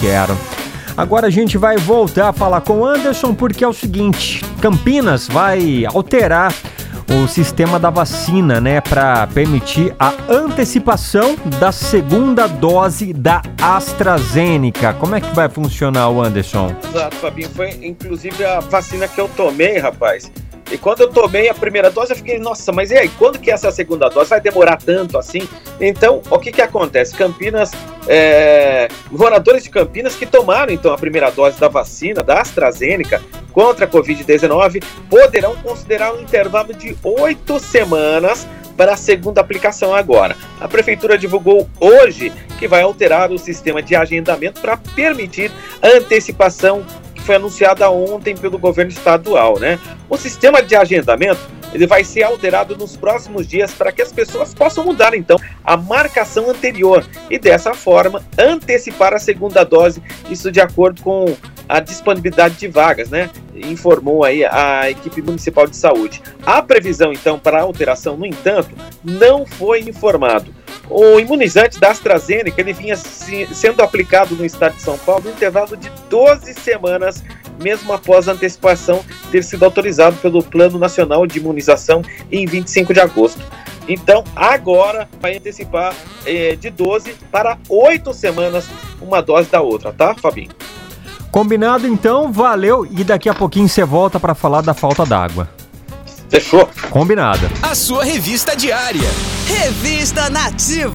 quero. Agora a gente vai voltar a falar com o Anderson porque é o seguinte: Campinas vai alterar o sistema da vacina, né, para permitir a antecipação da segunda dose da AstraZeneca. Como é que vai funcionar o Anderson? Exato, Fabinho, foi inclusive a vacina que eu tomei, rapaz. E quando eu tomei a primeira dose, eu fiquei, nossa, mas e aí, quando que é essa segunda dose? Vai demorar tanto assim? Então, o que que acontece? Campinas, é, moradores de Campinas que tomaram então a primeira dose da vacina da AstraZeneca contra a Covid-19 poderão considerar um intervalo de oito semanas para a segunda aplicação agora. A prefeitura divulgou hoje que vai alterar o sistema de agendamento para permitir a antecipação foi anunciada ontem pelo governo estadual, né? O sistema de agendamento ele vai ser alterado nos próximos dias para que as pessoas possam mudar então a marcação anterior e dessa forma antecipar a segunda dose, isso de acordo com a disponibilidade de vagas, né? Informou aí a equipe municipal de saúde. A previsão então para a alteração, no entanto, não foi informado. O imunizante da AstraZeneca ele vinha sendo aplicado no estado de São Paulo no intervalo de 12 semanas, mesmo após a antecipação ter sido autorizado pelo Plano Nacional de Imunização em 25 de agosto. Então, agora vai antecipar eh, de 12 para 8 semanas uma dose da outra, tá, Fabinho? Combinado então, valeu e daqui a pouquinho você volta para falar da falta d'água. Fechou? Combinado. A sua revista diária. Revista Nativa.